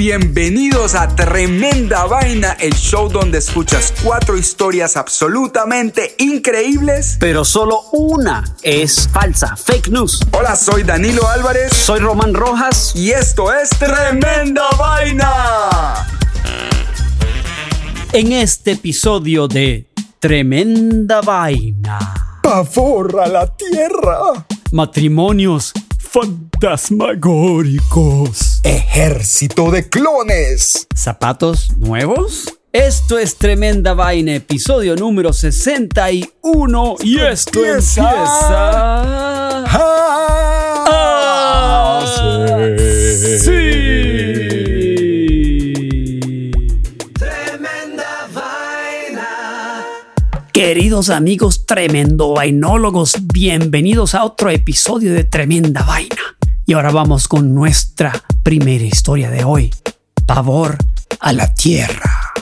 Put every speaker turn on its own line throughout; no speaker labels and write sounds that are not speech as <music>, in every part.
bienvenidos a Tremenda Vaina, el show donde escuchas cuatro historias absolutamente increíbles.
Pero solo una es falsa, fake news.
Hola, soy Danilo Álvarez.
Soy Román Rojas.
Y esto es Tremenda Vaina.
En este episodio de Tremenda Vaina.
Pavor a la tierra.
Matrimonios fantasmagóricos.
Ejército de clones.
¿Zapatos nuevos? Esto es Tremenda Vaina, episodio número 61. Y esto empieza.
Ah,
Amigos tremendo vainólogos, bienvenidos a otro episodio de Tremenda Vaina. Y ahora vamos con nuestra primera historia de hoy. Pavor a la tierra.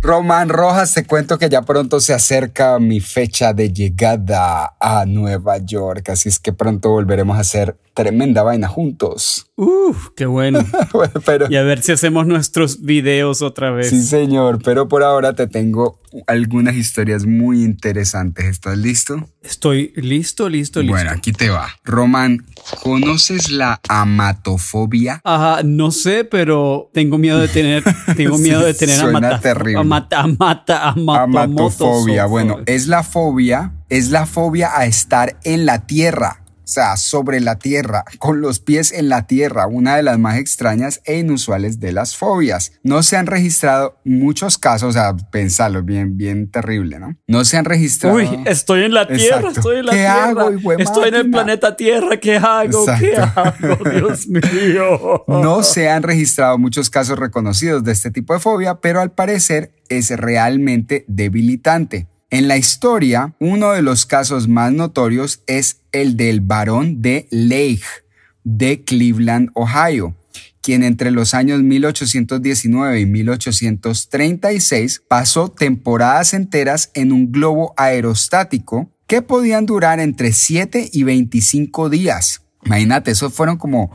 Román Rojas, te cuento que ya pronto se acerca mi fecha de llegada a Nueva York, así es que pronto volveremos a hacer tremenda vaina juntos.
Uf, qué bueno. <laughs>
Bueno, pero
Y a ver si hacemos nuestros videos otra vez.
sí, señor, pero por ahora te tengo algunas historias muy interesantes. ¿Estás listo?
Estoy listo, listo, listo.
Bueno, aquí te va. Román, ¿conoces la amatofobia?
Ajá, no sé, pero tengo miedo de tener, <laughs> tengo
Sí,
miedo de tener
suena
amata,
terrible.
amata, amata, amata-
Amatofobia. Bueno, es la fobia, es la fobia a estar en la tierra. O sea, sobre la tierra, con los pies en la tierra, una de las más extrañas e inusuales de las fobias. No se han registrado muchos casos, o sea, pensalo, bien, bien terrible, ¿no? No se han registrado.
Uy, estoy en la tierra,
Exacto.
estoy en la
¿Qué
tierra.
hago,
estoy en el planeta Tierra, ¿qué hago? ¿Qué hago? <laughs> Dios mío.
No se han registrado muchos casos reconocidos de este tipo de fobia, pero al parecer es realmente debilitante. En la historia, uno de los casos más notorios es el del varón de Lake de Cleveland, Ohio, quien entre los años 1819 y 1836 pasó temporadas enteras en un globo aerostático que podían durar entre 7 y 25 días. Imagínate, eso fueron como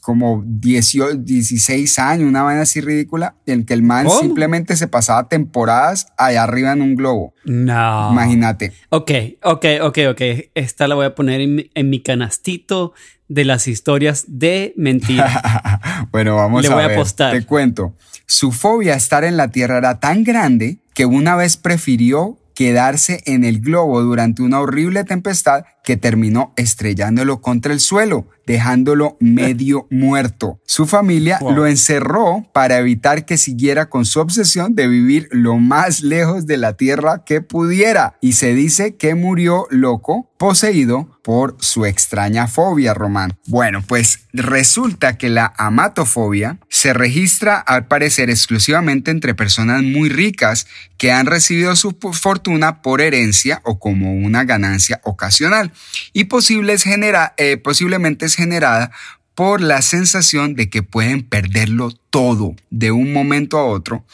como 18, 16 años, una vaina así ridícula, en que el man
¿Cómo?
simplemente se pasaba temporadas allá arriba en un globo.
No.
Imagínate.
Ok, ok, ok, ok. Esta la voy a poner en mi, en mi canastito de las historias de mentira. <laughs>
bueno, vamos
Le
a
voy a
ver.
apostar.
Te cuento. Su fobia a estar en la Tierra era tan grande que una vez prefirió quedarse en el globo durante una horrible tempestad que terminó estrellándolo contra el suelo, dejándolo <laughs> medio muerto. Su familia
Wow.
lo encerró para evitar que siguiera con su obsesión de vivir lo más lejos de la Tierra que pudiera. Y se dice que murió loco, poseído por su extraña fobia, Román. Bueno, pues resulta que la amatofobia se registra al parecer exclusivamente entre personas muy ricas que han recibido su fortuna por herencia o como una ganancia ocasional y posibles genera- eh, posiblemente generada por la sensación de que pueden perderlo todo de un momento a otro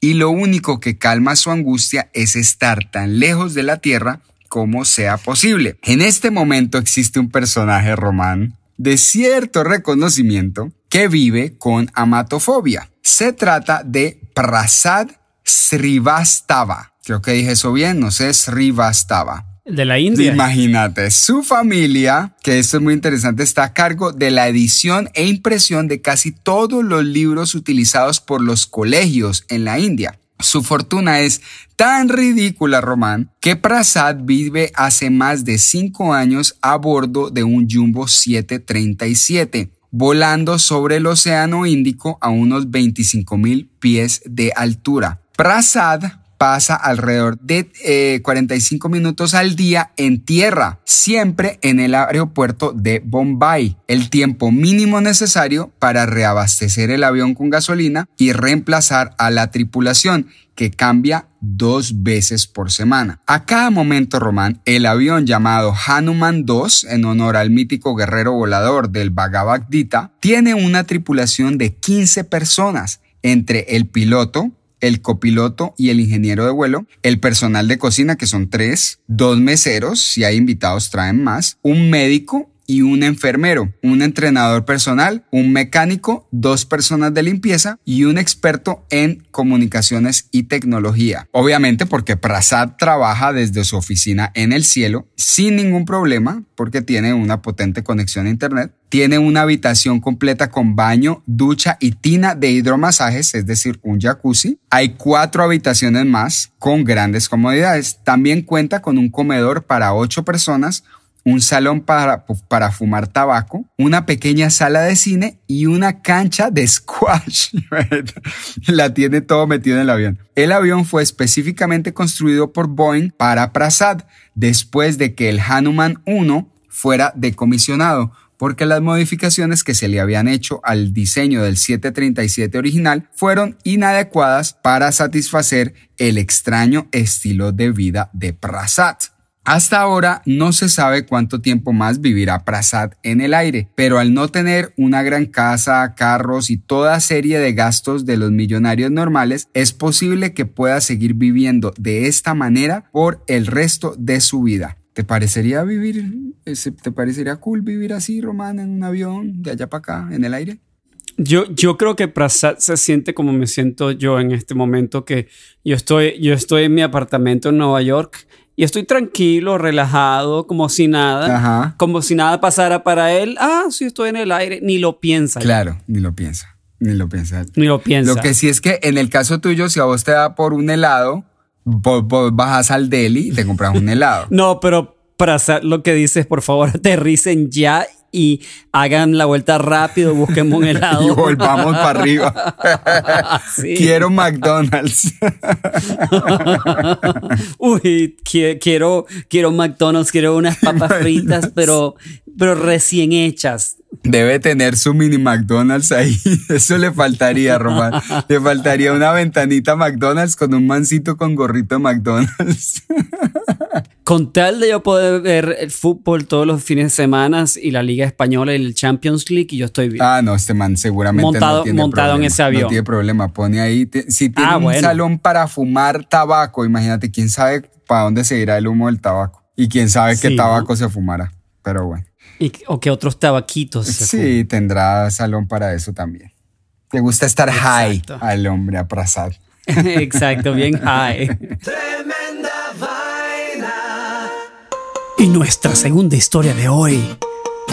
y lo único que calma su angustia es estar tan lejos de la Tierra como sea posible. En este momento existe un personaje román de cierto reconocimiento que vive con amatofobia. Se trata de Prasad Srivastava. Creo que dije eso bien, no sé, Srivastava.
De la India.
Imagínate, su familia, que esto es muy interesante, está a cargo de la edición e impresión de casi todos los libros utilizados por los colegios en la India. Su fortuna es tan ridícula, Román, que Prasad vive hace más de cinco años a bordo de un Jumbo 737, volando sobre el Océano Índico a unos 25 mil pies de altura. Prasad pasa alrededor de eh, 45 minutos al día en tierra, siempre en el aeropuerto de Bombay, el tiempo mínimo necesario para reabastecer el avión con gasolina y reemplazar a la tripulación, que cambia dos veces por semana. A cada momento, Román, el avión llamado Hanuman 2, en honor al mítico guerrero volador del Bhagavad Gita, tiene una tripulación de 15 personas, entre el piloto, el copiloto y el ingeniero de vuelo, el personal de cocina, que son tres, dos meseros, si hay invitados traen más, un médico y un enfermero, un entrenador personal, un mecánico, dos personas de limpieza y un experto en comunicaciones y tecnología. Obviamente porque Prasad trabaja desde su oficina en el cielo sin ningún problema porque tiene una potente conexión a internet. Tiene una habitación completa con baño, ducha y tina de hidromasajes, es decir, un jacuzzi. Hay cuatro habitaciones más con grandes comodidades. También cuenta con un comedor para ocho personas, un salón para, para fumar tabaco, una pequeña sala de cine y una cancha de <laughs> squash. La tiene todo metido en el avión. El avión fue específicamente construido por Boeing para Prasad después de que el Hanuman 1 fuera decomisionado porque las modificaciones que se le habían hecho al diseño del 737 original fueron inadecuadas para satisfacer el extraño estilo de vida de Prasad. Hasta ahora no se sabe cuánto tiempo más vivirá Prasad en el aire, pero al no tener una gran casa, carros y toda serie de gastos de los millonarios normales, es posible que pueda seguir viviendo de esta manera por el resto de su vida. ¿Te parecería vivir, te parecería cool vivir así, Román, en un avión de allá para acá, en el aire?
Yo, yo creo que Prasad se siente como me siento yo en este momento, que yo estoy, yo estoy en mi apartamento en Nueva York y estoy tranquilo, relajado, como si nada, como si nada pasara para él. Ah, sí, estoy en el aire, ni lo piensa.
Claro, ni lo piensa, ni lo piensa.
Ni lo piensa.
Lo que sí es que en el caso tuyo, si a vos te da por un helado, vos, bajas al deli y te compras un <laughs> helado.
no, pero para hacer lo que dices, por favor, <laughs> aterricen ya y hagan la vuelta rápido, busquemos un <laughs> helado.
y volvamos para arriba. <laughs> Quiero McDonald's. <laughs>
Uy, quiero, quiero McDonald's, quiero unas papas fritas, pero, pero recién hechas.
Debe tener su mini McDonald's ahí. <laughs> Eso le faltaría, Román. Le faltaría una ventanita McDonald's con un mancito con gorrito de McDonald's. <laughs>
Con tal de yo poder ver el fútbol todos los fines de semana y la Liga Española y el Champions League, y yo estoy bien.
Ah, no, este man seguramente
montado,
no tiene
montado en ese avión.
No tiene problema. Pone ahí. si tiene
Ah,
un
bueno.
salón para fumar tabaco, imagínate quién sabe para dónde se irá el humo del tabaco. Y quién sabe qué tabaco se fumará. Pero bueno.
Y- o que otros tabaquitos.
Sí, tendrá salón para eso también. Le gusta estar
Exacto.
high al hombre, a Prasad. <laughs>
fuman. Exacto, bien high. Y nuestra segunda historia de hoy,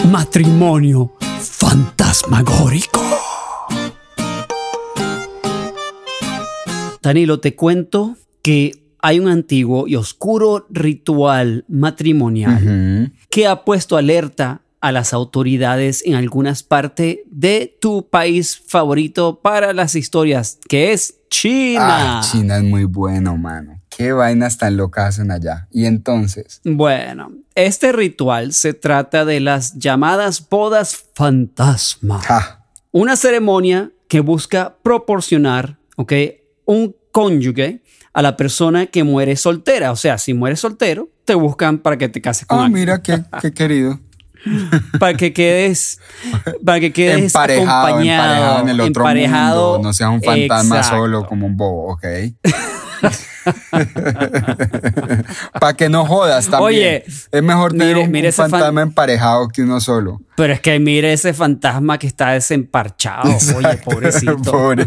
matrimonio fantasmagórico. Danilo, te cuento que hay un antiguo y oscuro ritual matrimonial que ha puesto alerta a las autoridades en algunas partes de tu país favorito para las historias, que es China.
Ah, China es muy bueno, mano. Qué vainas tan locas hacen allá. Y entonces,
Bueno, este ritual se trata de las llamadas bodas fantasma. Una ceremonia que busca proporcionar, ¿ok? Un cónyuge a la persona que muere soltera. O sea, si mueres soltero, te buscan para que te cases con
ah, mira qué, qué <laughs> querido.
Para que quedes, para que quedes
Emparejado,
acompañado,
emparejado en el otro
emparejado.
mundo. No sea un fantasma
Exacto.
solo como un bobo, ok. <laughs> Para que no jodas también.
Oye,
es mejor tener
mire-
un,
mire
un
ese fan-
fantasma emparejado que uno solo.
Pero es que mire ese fantasma que está desemparchado. Oye, <laughs> pobrecito.
pobre,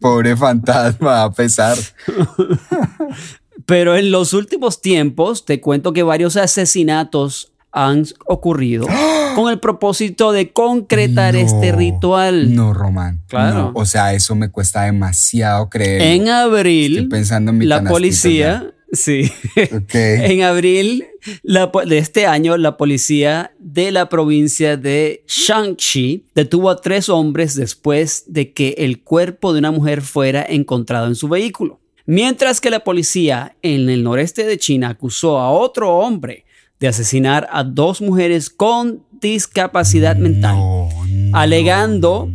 pobre fantasma, a pesar. <laughs>
Pero en los últimos tiempos te cuento que varios asesinatos han ocurrido <gasps> con el propósito de concretar
No,
este ritual.
No, Román.
Claro.
No, o sea, eso me cuesta demasiado creer.
En abril,
Estoy pensando en mi
la policía, sí,
Ok. <laughs>
en abril la de este año, la policía de la provincia de Shaanxi detuvo a tres hombres después de que el cuerpo de una mujer fuera encontrado en su vehículo. Mientras que la policía en el noreste de China acusó a otro hombre de asesinar a dos mujeres con discapacidad mental,
no,
alegando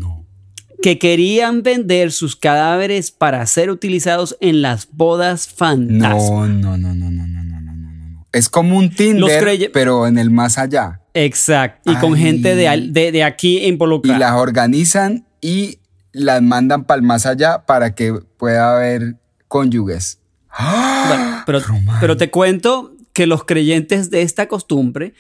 que querían vender sus cadáveres para ser utilizados en las bodas fantasma.
No, no, no, no, no, no, no, no, Es como un Tinder, pero en el más allá.
Exacto, y con gente de, de, de aquí involucrada.
Y las organizan y las mandan para el más allá para que pueda haber cónyuges.
Bueno, pero te cuento que los creyentes de esta costumbre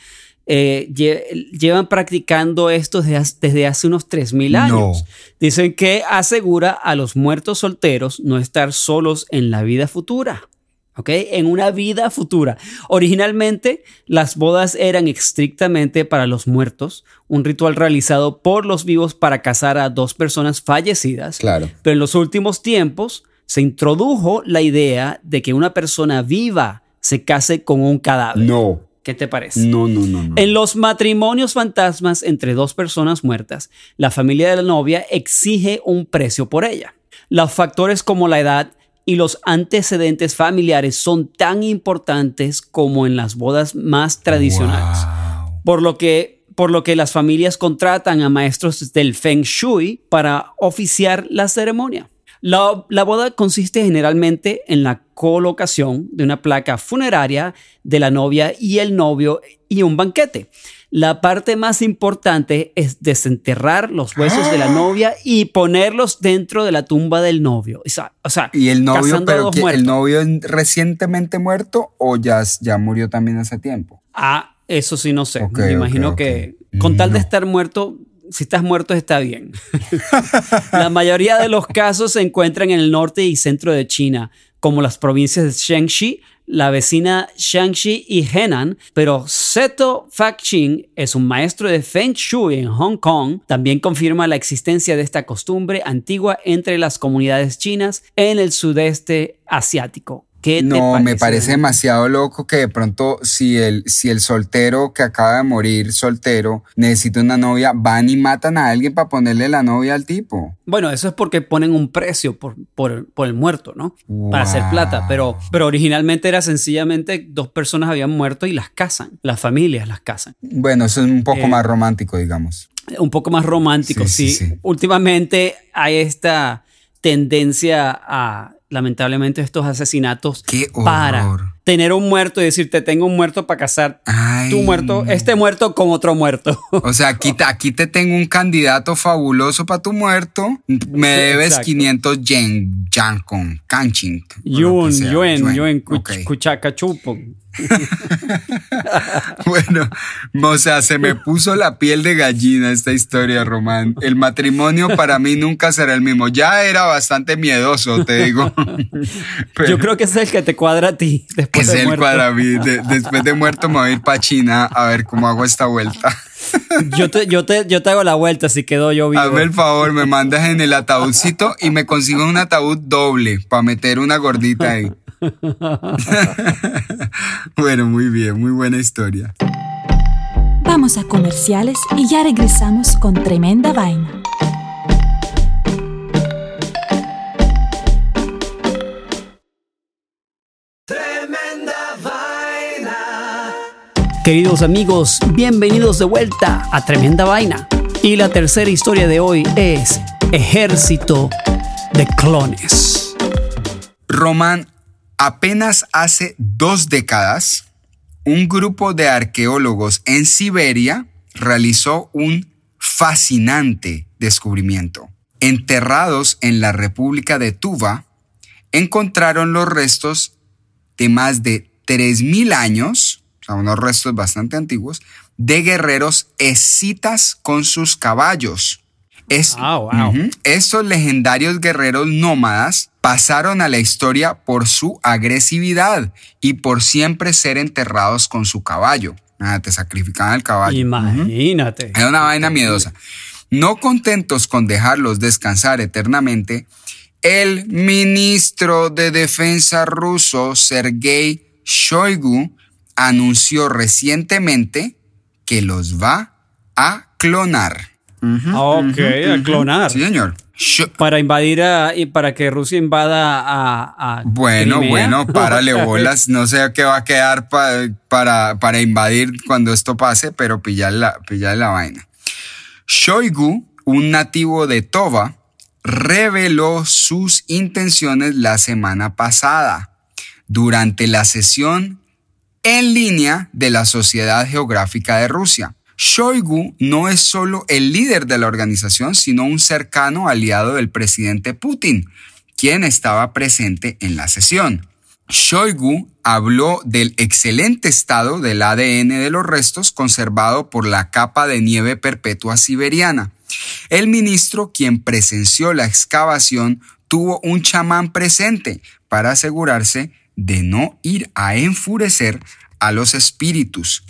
eh, llevan practicando esto desde, hace unos 3.000 años. Dicen que asegura a los muertos solteros no estar solos en la vida futura. ¿ok? En una vida futura. Originalmente, las bodas eran estrictamente para los muertos, un ritual realizado por los vivos para casar a dos personas fallecidas.
Claro.
Pero en los últimos tiempos se introdujo la idea de que una persona viva se case con un cadáver.
No.
¿Qué te parece?
No, no, no, no.
En los matrimonios fantasmas entre dos personas muertas, la familia de la novia exige un precio por ella. Los factores como la edad y los antecedentes familiares son tan importantes como en las bodas más tradicionales. Por lo que por lo que las familias contratan a maestros del Feng Shui para oficiar la ceremonia. La, boda consiste generalmente en la colocación de una placa funeraria de la novia y el novio y un banquete. La parte más importante es desenterrar los huesos de la ¡Ah! novia y ponerlos dentro de la tumba del novio. O sea,
¿Y el novio, pero el novio recientemente muerto o ya, ya murió también hace tiempo?
Ah, eso sí no sé. Me imagino que con tal de estar muerto, si estás muerto está bien. <laughs> la mayoría de los casos se encuentran en el norte y centro de China, como las provincias de Shaanxi, la vecina Shaanxi y Henan, pero Seto Fakqing es un maestro de Feng Shui en Hong Kong. También confirma la existencia de esta costumbre antigua entre las comunidades chinas en el sudeste asiático
no, me parece demasiado loco que de pronto si el, si el soltero que acaba de morir soltero necesita una novia, van y matan a alguien para ponerle la novia al tipo.
Bueno, eso es porque ponen un precio por, por, el muerto, ¿no? Para hacer plata, pero, pero originalmente era sencillamente dos personas habían muerto y las casan, las familias las casan.
Bueno, eso es un poco eh, más romántico, digamos.
Un poco más romántico, sí. Últimamente hay esta tendencia a lamentablemente estos asesinatos para tener un muerto y decirte tengo un muerto para casar tu muerto, este muerto con otro muerto.
O sea, aquí, aquí te tengo un candidato fabuloso para tu muerto. Me debes 500 yen, con Kanching.
Yun, yuen, yuen, cuchaca chupo. <laughs>
bueno, o sea, se me puso la piel de gallina esta historia, Román. El matrimonio para mí nunca será el mismo. Ya era bastante miedoso, te digo. <laughs>
Yo creo que es el que te cuadra a ti.
Después es el cuadra a mí. después de muerto me voy a ir para China a ver cómo hago esta vuelta.
Yo, te, yo, te, yo te hago la vuelta si quedo yo vivo.
Hazme el favor, me mandas en el ataúdcito y me consigo un ataúd doble para meter una gordita ahí. <laughs> bueno, muy bien, muy buena historia.
Vamos a comerciales y ya regresamos con tremenda vaina.
Queridos amigos, bienvenidos de vuelta a Tremenda Vaina. Y la tercera historia de hoy es Ejército de Clones.
Román Apenas hace dos décadas, un grupo de arqueólogos en Siberia realizó un fascinante descubrimiento. Enterrados en la República de Tuva, encontraron los restos de más de 3.000 años, sea, unos restos bastante antiguos, de guerreros escitas con sus caballos.
Ah,
estos legendarios guerreros nómadas pasaron a la historia por su agresividad y por siempre ser enterrados con su caballo. Te sacrificaban el caballo.
Imagínate.
Era una vaina miedosa. No contentos con dejarlos descansar eternamente, el ministro de Defensa ruso, Sergei Shoigu, anunció recientemente que los va a clonar.
ok, a clonar.
Sí, señor.
Para invadir y para que Rusia invada a.
bueno, bueno, <laughs> párale bolas. No sé qué va a quedar para, para invadir cuando esto pase, pero pillar la, pillar la vaina. Shoigu, un nativo de Tova, reveló sus intenciones la semana pasada durante la sesión en línea de la Sociedad Geográfica de Rusia. Shoigu no es solo el líder de la organización, sino un cercano aliado del presidente Putin, quien estaba presente en la sesión. Shoigu habló del excelente estado del ADN de los restos conservado por la capa de nieve perpetua siberiana. El ministro, quien presenció la excavación, tuvo un chamán presente para asegurarse de no ir a enfurecer a los espíritus.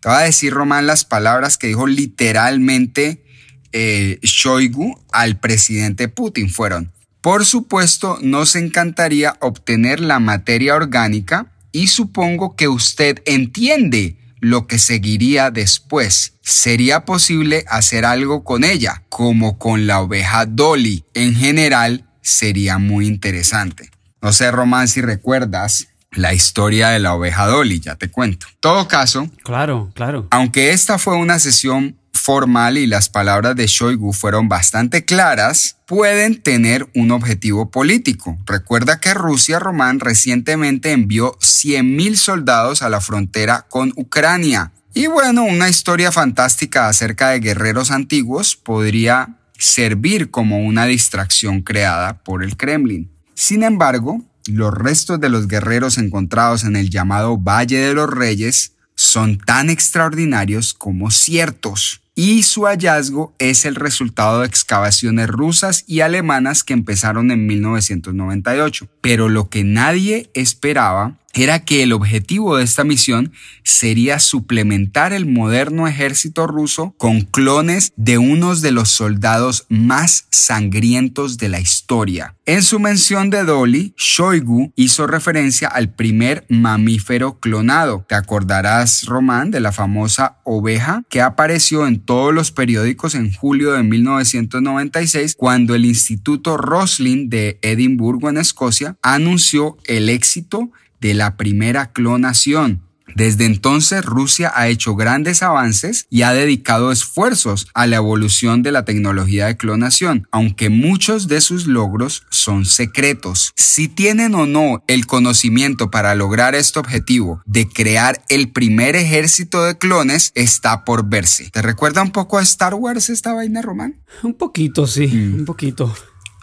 Te voy a decir, Román, las palabras que dijo literalmente eh, Shoigu al presidente Putin fueron, por supuesto, nos encantaría obtener la materia orgánica y supongo que usted entiende lo que seguiría después. Sería posible hacer algo con ella, como con la oveja Dolly. En general, sería muy interesante. No sé, Román, si recuerdas la historia de la oveja Dolly, ya te cuento. Todo caso.
Claro, claro.
Aunque esta fue una sesión formal y las palabras de Shoigu fueron bastante claras, pueden tener un objetivo político. Recuerda que Rusia Román recientemente envió 100.000 soldados a la frontera con Ucrania. Y bueno, una historia fantástica acerca de guerreros antiguos podría servir como una distracción creada por el Kremlin. Sin embargo, los restos de los guerreros encontrados en el llamado Valle de los Reyes son tan extraordinarios como ciertos y su hallazgo es el resultado de excavaciones rusas y alemanas que empezaron en 1998. Pero lo que nadie esperaba era que el objetivo de esta misión sería suplementar el moderno ejército ruso con clones de unos de los soldados más sangrientos de la historia. En su mención de Dolly, Shoigu hizo referencia al primer mamífero clonado. Te acordarás, Román, de la famosa oveja que apareció en todos los periódicos en julio de 1996 cuando el Instituto Roslin de Edimburgo en Escocia anunció el éxito de la primera clonación. Desde entonces Rusia ha hecho grandes avances y ha dedicado esfuerzos a la evolución de la tecnología de clonación, aunque muchos de sus logros son secretos. Si tienen o no el conocimiento para lograr este objetivo de crear el primer ejército de clones está por verse. ¿Te recuerda un poco a Star Wars esta vaina, Román?
Un poquito, sí, mm. un poquito.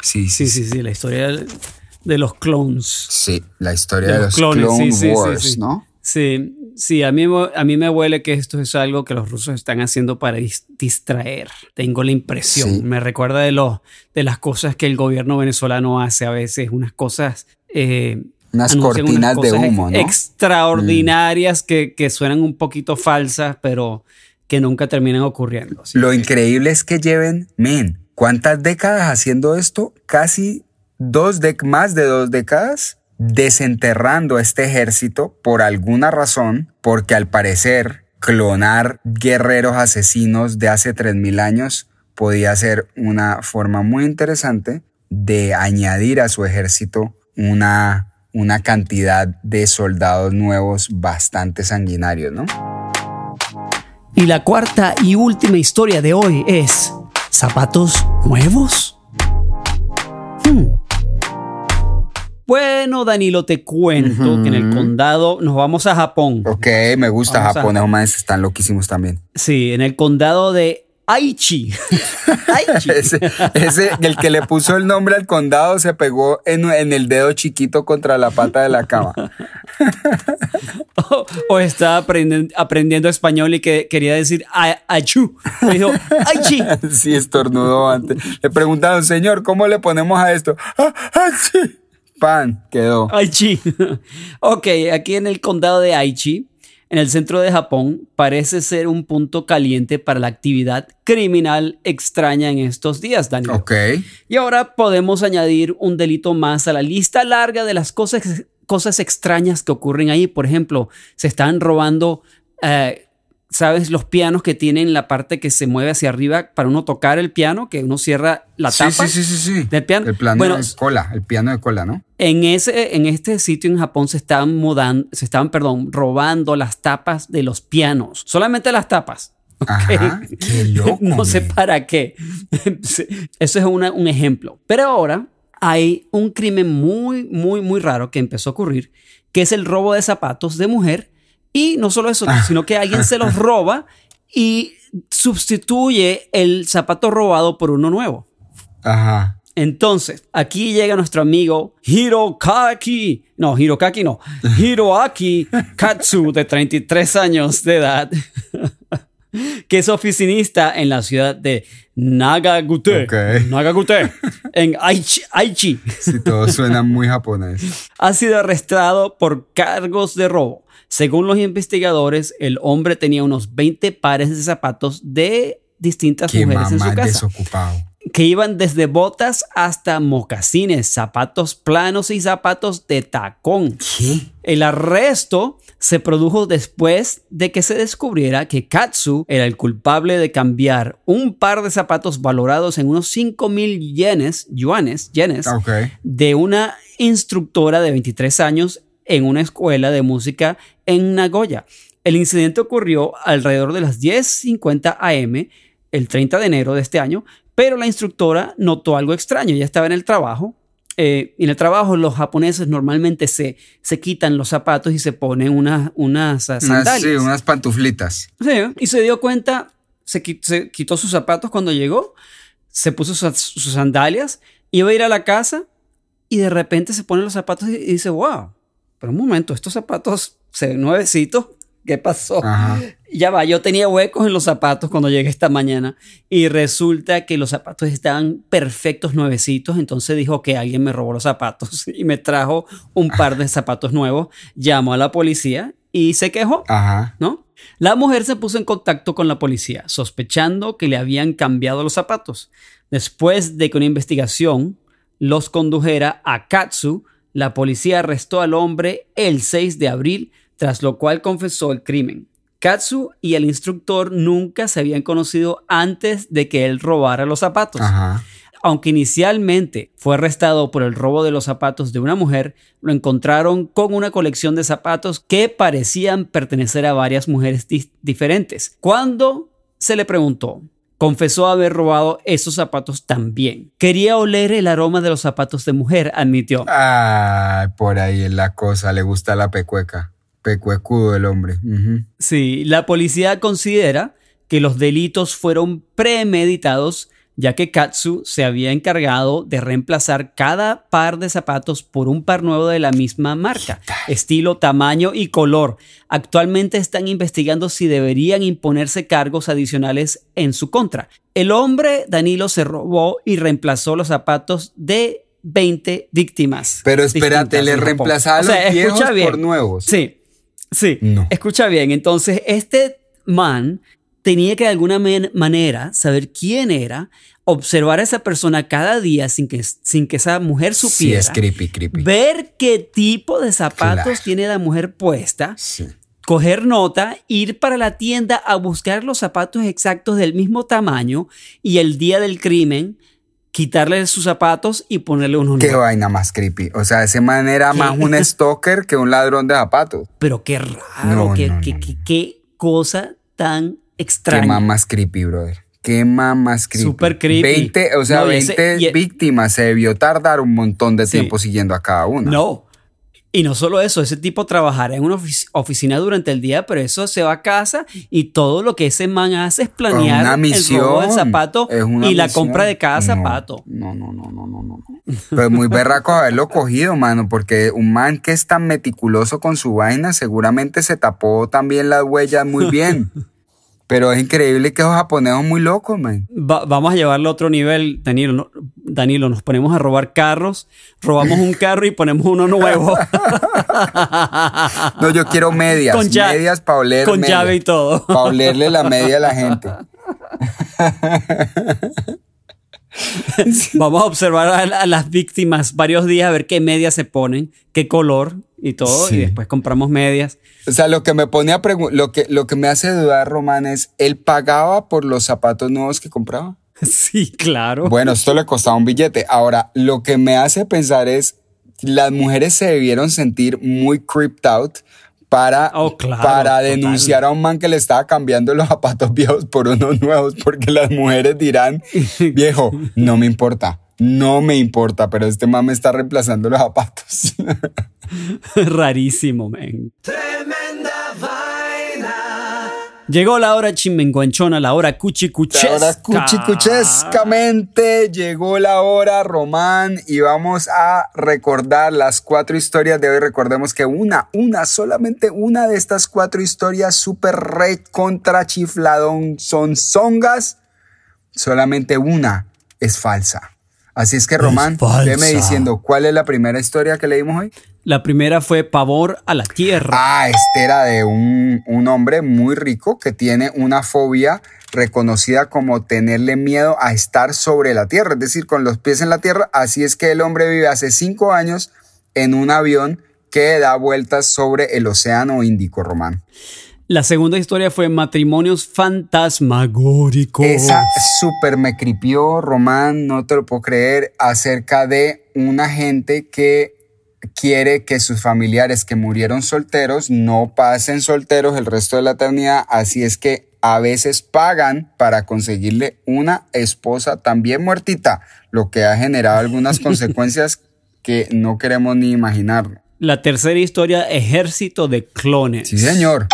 Sí sí,
sí, sí, la historia de los clones.
Sí, la historia de, los, clones, Clone Wars, ¿no?
Sí, sí, a mí, a mí me huele que esto es algo que los rusos están haciendo para distraer. Tengo la impresión. Me recuerda de, los, de las cosas que el gobierno venezolano hace a veces, unas cosas...
Eh, unas cortinas de humo, ¿no?
Extraordinarias que, que suenan un poquito falsas, pero que nunca terminan ocurriendo.
Lo increíble es que lleven, men, ¿cuántas décadas haciendo esto? Casi dos más de dos décadas desenterrando a este ejército por alguna razón, porque al parecer clonar guerreros asesinos de hace 3.000 años podía ser una forma muy interesante de añadir a su ejército una, una cantidad de soldados nuevos bastante sanguinarios, ¿no?
Y la cuarta y última historia de hoy es ¿zapatos nuevos? Hmm. Bueno, Danilo, te cuento que en el condado nos vamos a Japón.
Ok, me gusta Japón, esos maestros están loquísimos también.
Sí, en el condado de Aichi. <laughs>
Aichi. ese, el que le puso el nombre al condado se pegó en, el dedo chiquito contra la pata de la cama. <laughs>
o, estaba aprendiendo, español y que quería decir Aichu. Me dijo Aichi. <laughs>
sí, estornudó antes. Le preguntaron, señor, ¿cómo le ponemos a esto? Ah, Aichi pan quedó.
Aichi. <laughs> ok, aquí en el condado de Aichi, en el centro de Japón, parece ser un punto caliente para la actividad criminal extraña en estos días, Daniel.
Ok.
Y ahora podemos añadir un delito más a la lista larga de las cosas, cosas extrañas que ocurren ahí. Por ejemplo, se están robando eh, ¿sabes? Los pianos que tienen la parte que se mueve hacia arriba para uno tocar el piano, que uno cierra la tapa
sí, sí, sí, sí.
del piano.
El piano de cola, el piano de cola, ¿no?
En, ese, en este sitio en Japón se estaban mudando, se estaban, perdón, robando las tapas de los pianos. Solamente las tapas.
Ajá, qué loco. <laughs>
no sé para qué. <laughs> Eso es un ejemplo. Pero ahora hay un crimen muy, muy, muy raro que empezó a ocurrir, que es el robo de zapatos de mujer y no solo eso, ah. sino que alguien se los roba y sustituye el zapato robado por uno nuevo.
Ajá.
Entonces, aquí llega nuestro amigo Hirokaki, no, Hirokaki no, <laughs> Hiroaki Katsu, de 33 años de edad, <laughs> que es oficinista en la ciudad de Nagagute, Nagagute, en Aichi, Aichi.
Sí, todo suena muy <laughs> japonés.
Ha sido arrestado por cargos de robo. Según los investigadores, el hombre tenía unos 20 pares de zapatos de distintas mujeres en su casa.
desocupado.
Que iban desde botas hasta mocasines, zapatos planos y zapatos de tacón.
¿Qué?
El arresto se produjo después de que se descubriera que Katsu era el culpable de cambiar un par de zapatos valorados en unos 5 mil yenes, yuanes, yenes,
Ok.
de una instructora de 23 años en una escuela de música en Nagoya. El incidente ocurrió alrededor de las 10.50 am el 30 de enero de este año, pero la instructora notó algo extraño. Ella estaba en el trabajo. eh, y en el trabajo los japoneses normalmente se, se quitan los zapatos y se ponen unas, unas ah, sandalias.
sí, unas pantuflitas.
Sí, y se dio cuenta, se, se quitó sus zapatos cuando llegó, se puso sus, sus sandalias, iba a ir a la casa y de repente se pone los zapatos y, y dice, wow, pero un momento, estos zapatos se ven nuevecitos, ¿qué pasó?
Ajá.
Ya va, yo tenía huecos en los zapatos cuando llegué esta mañana y resulta que los zapatos estaban perfectos, nuevecitos. Entonces dijo que alguien me robó los zapatos <laughs> y me trajo un par de zapatos nuevos. Llamó a la policía y se quejó.
Ajá.
¿no? La mujer se puso en contacto con la policía, sospechando que le habían cambiado los zapatos. Después de que una investigación los condujera a Katsu, la policía arrestó al hombre el 6 de abril, tras lo cual confesó el crimen. Katsu y el instructor nunca se habían conocido antes de que él robara los zapatos.
Ajá.
Aunque inicialmente fue arrestado por el robo de los zapatos de una mujer, lo encontraron con una colección de zapatos que parecían pertenecer a varias mujeres di- diferentes. Cuando se le preguntó, confesó haber robado esos zapatos también. Quería oler el aroma de los zapatos de mujer, admitió.
Ay, por ahí es la cosa. Le gusta la pecueca. Pecuecudo el hombre.
Sí, la policía considera que los delitos fueron premeditados ya que Katsu se había encargado de reemplazar cada par de zapatos por un par nuevo de la misma marca, estilo, tamaño y color. Actualmente están investigando si deberían imponerse cargos adicionales en su contra. El hombre Danilo se robó y reemplazó los zapatos de 20 víctimas.
Pero espérate, le reemplazaba
O sea,
los viejos por nuevos.
Sí, sí.
No.
Escucha bien, entonces este man tenía que de alguna man- manera saber quién era, observar a esa persona cada día sin que, sin que esa mujer
Sí,
supiera,
es creepy, creepy.
ver qué tipo de zapatos
Claro.
tiene la mujer puesta,
Sí.
coger nota, ir para la tienda a buscar los zapatos exactos del mismo tamaño y el día del crimen quitarle sus zapatos y ponerle unos
Qué
nuevos.
vaina más creepy. O sea, ese man era más un <laughs> stalker que un ladrón de zapatos.
Pero qué raro,
No,
qué,
no,
qué-
no,
qué- qué cosa tan
Qué
extraña.
man más creepy, brother. Qué man más creepy.
Súper creepy.
20, o sea,
No, y ese-
20
y- e
víctimas. Se debió tardar un montón de
Sí.
tiempo siguiendo a cada una.
No. Y no solo eso, ese tipo trabajará en una ofici- oficina durante el día, pero eso se va a casa y todo lo que ese man hace es planear
una misión.
el robo del zapato y la compra de cada
No,
zapato.
No, no, no, no, no, no. Pero muy berraco haberlo cogido, mano, porque un man que es tan meticuloso con su vaina seguramente se tapó también las huellas muy bien. <laughs> Pero es increíble que esos japoneses son muy locos, man.
Va- vamos a llevarlo a otro nivel, Danilo. ¿no? Danilo, nos ponemos a robar carros, robamos un carro y ponemos uno nuevo.
No, yo quiero medias.
Con
medias para oler.
con
media.
llave y todo.
Para olerle la media a la gente. <laughs> <laughs>
Vamos a observar a, a las víctimas varios días a ver qué medias se ponen, qué color y todo,
Sí.
y después compramos medias.
O sea, lo que me pone a preguntar, lo que, lo que me hace dudar, Román, es, ¿él pagaba por los zapatos nuevos que compraba? <laughs>
Sí, claro.
Bueno, esto le costaba un billete. Ahora, lo que me hace pensar es, las mujeres se debieron sentir muy creeped out para,
Oh, claro,
para
total.
denunciar a un man que le estaba cambiando los zapatos viejos por unos nuevos, porque las mujeres dirán, <laughs> viejo, no me importa, no me importa, pero este man me está reemplazando los zapatos. <laughs>
Rarísimo, man. Llegó la hora chimenguanchona, la hora cuchicuchesca.
Ahora cuchicuchescamente llegó la hora, Román, y vamos a recordar las cuatro historias de hoy. Recordemos que una, una, solamente una de estas cuatro historias super red contra chifladón son songas, solamente una es falsa. Así es que, Román,
falsa.
veme diciendo, ¿cuál es la primera historia que leímos hoy?
La primera fue Pavor a la Tierra.
Ah, este era de un, un hombre muy rico que tiene una fobia reconocida como tenerle miedo a estar sobre la tierra, es decir, con los pies en la tierra. Así es que el hombre vive hace cinco años en un avión que da vueltas sobre el océano Índico, Román.
La segunda historia fue Matrimonios Fantasmagóricos.
Esa súper me cripió, Román, no te lo puedo creer, acerca de una gente que quiere que sus familiares que murieron solteros no pasen solteros el resto de la eternidad, así es que a veces pagan para conseguirle una esposa también muertita, lo que ha generado algunas <laughs> consecuencias que no queremos ni imaginar.
La tercera historia, Ejército de Clones.
Sí, señor.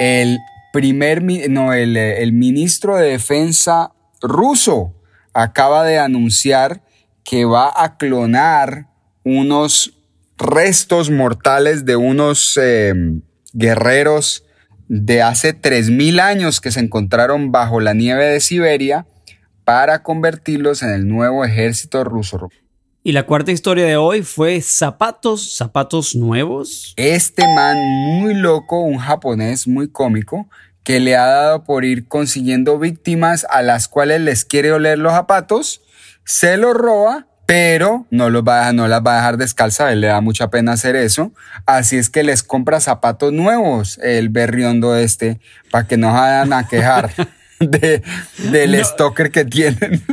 El primer, no, el, el ministro de Defensa ruso acaba de anunciar que va a clonar unos restos mortales de unos eh, guerreros de hace 3.000 años que se encontraron bajo la nieve de Siberia para convertirlos en el nuevo ejército ruso.
Y la cuarta historia de hoy fue Zapatos, Zapatos Nuevos.
Este man muy loco, un japonés muy cómico, que le ha dado por ir consiguiendo víctimas a las cuales les quiere oler los zapatos, se los roba, pero no, los va a dejar- no las va a dejar descalzas, a él le da mucha pena hacer eso, así es que les compra zapatos nuevos, el berriondo este, para que no se vayan a quejar <laughs> de, del stalker que tienen. <laughs>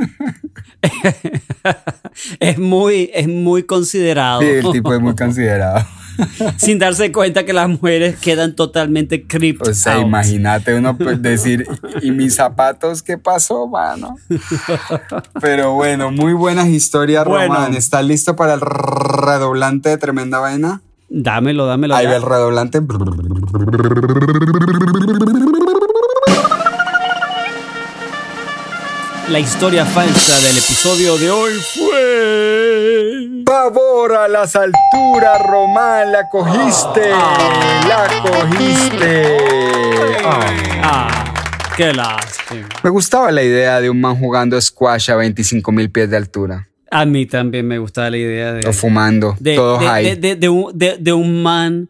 Es muy, es muy considerado.
Sí, el tipo es muy considerado. <laughs>
Sin darse cuenta que las mujeres quedan totalmente creeped
O sea,
out.
imagínate uno pues, <laughs> decir, ¿y mis zapatos qué pasó, mano? Pero bueno, muy buenas historias,
Bueno.
Román. ¿Estás listo para el redoblante de tremenda vaina?
Dámelo, dámelo.
Ahí va el redoblante.
La historia falsa del episodio de hoy fue.
Pavor a las alturas, Román, la cogiste, la cogiste. Ah.
Ah, qué lástima.
Me gustaba la idea de un man jugando squash a 25 mil pies de altura.
A mí también me gustaba la idea de.
O fumando,
de,
todos
de-
high.
de- de- de un, de- de un man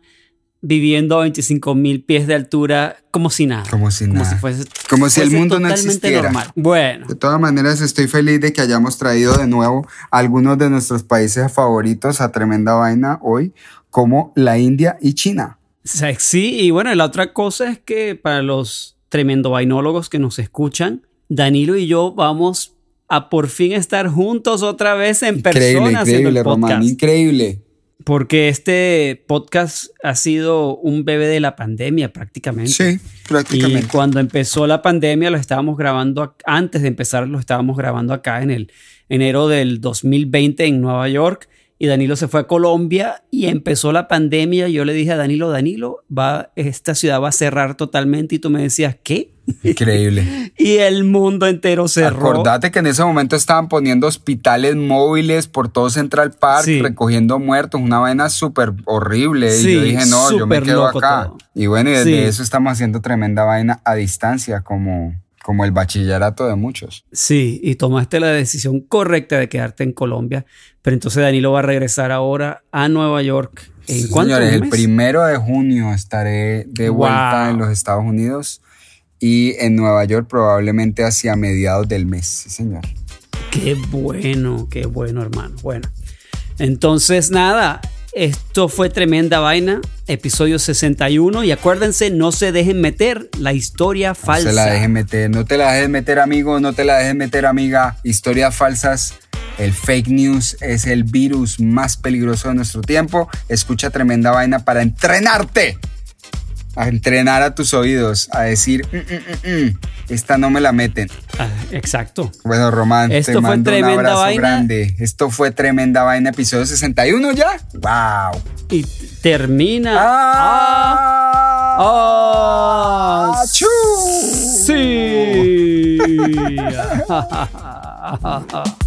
viviendo a 25 mil pies de altura como si nada.
Como si nada.
si fuese,
Como si el mundo no existiera.
normal. Bueno,
De todas maneras, estoy feliz de que hayamos traído de nuevo algunos de nuestros países favoritos a tremenda vaina hoy, como la India y China.
sí, y bueno, la otra cosa es que para los tremendo vainólogos que nos escuchan, Danilo y yo vamos a por fin estar juntos otra vez en persona
Increíble,
haciendo
increíble,
podcast.
Román, increíble.
Porque este podcast ha sido un bebé de la pandemia prácticamente.
Sí,
Y
prácticamente.
cuando empezó la pandemia lo estábamos grabando, antes de empezar lo estábamos grabando acá en el enero del 2020 en Nueva York y Danilo se fue a Colombia y empezó la pandemia. Yo le dije a Danilo, Danilo, va, esta ciudad va a cerrar totalmente y tú me decías, ¿qué?
Increíble. <laughs>
Y el mundo entero cerró.
Acordate que en ese momento estaban poniendo hospitales móviles por todo Central Park,
Sí.
recogiendo muertos, una vaina súper horrible.
Sí,
y yo dije, no, yo me quedo acá.
todo.
Y bueno, y desde
Sí.
eso estamos haciendo tremenda vaina a distancia, como, como el bachillerato de muchos.
Sí, y tomaste la decisión correcta de quedarte en Colombia, pero entonces Danilo va a regresar ahora a Nueva York. ¿En
Sí? Señores,
¿Un
el primero de junio estaré de vuelta
Wow.
en los Estados Unidos y en Nueva York probablemente hacia mediados del mes. Sí, señor.
Qué bueno, qué bueno, hermano. Bueno, entonces nada, esto fue tremenda vaina, episodio 61. Y acuérdense, no se dejen meter la historia
No
falsa.
se la dejen meter, no te la dejes meter, amigo, no te la dejes meter, amiga. Historias falsas. El fake news es el virus más peligroso de nuestro tiempo. Escucha tremenda vaina para entrenarte. A entrenar a tus oídos, a decir, "Mm, mm, mm, mm, esta no me la meten.
Ah, exacto.
Bueno, Román,
Esto
te
fue
mando un
Tremenda
abrazo
Vaina.
grande. Esto fue Tremenda Vaina, episodio 61 ya. ¡Wow!
Y termina.
¡Ah!
¡Ah! ¡Sí! <laughs> <laughs>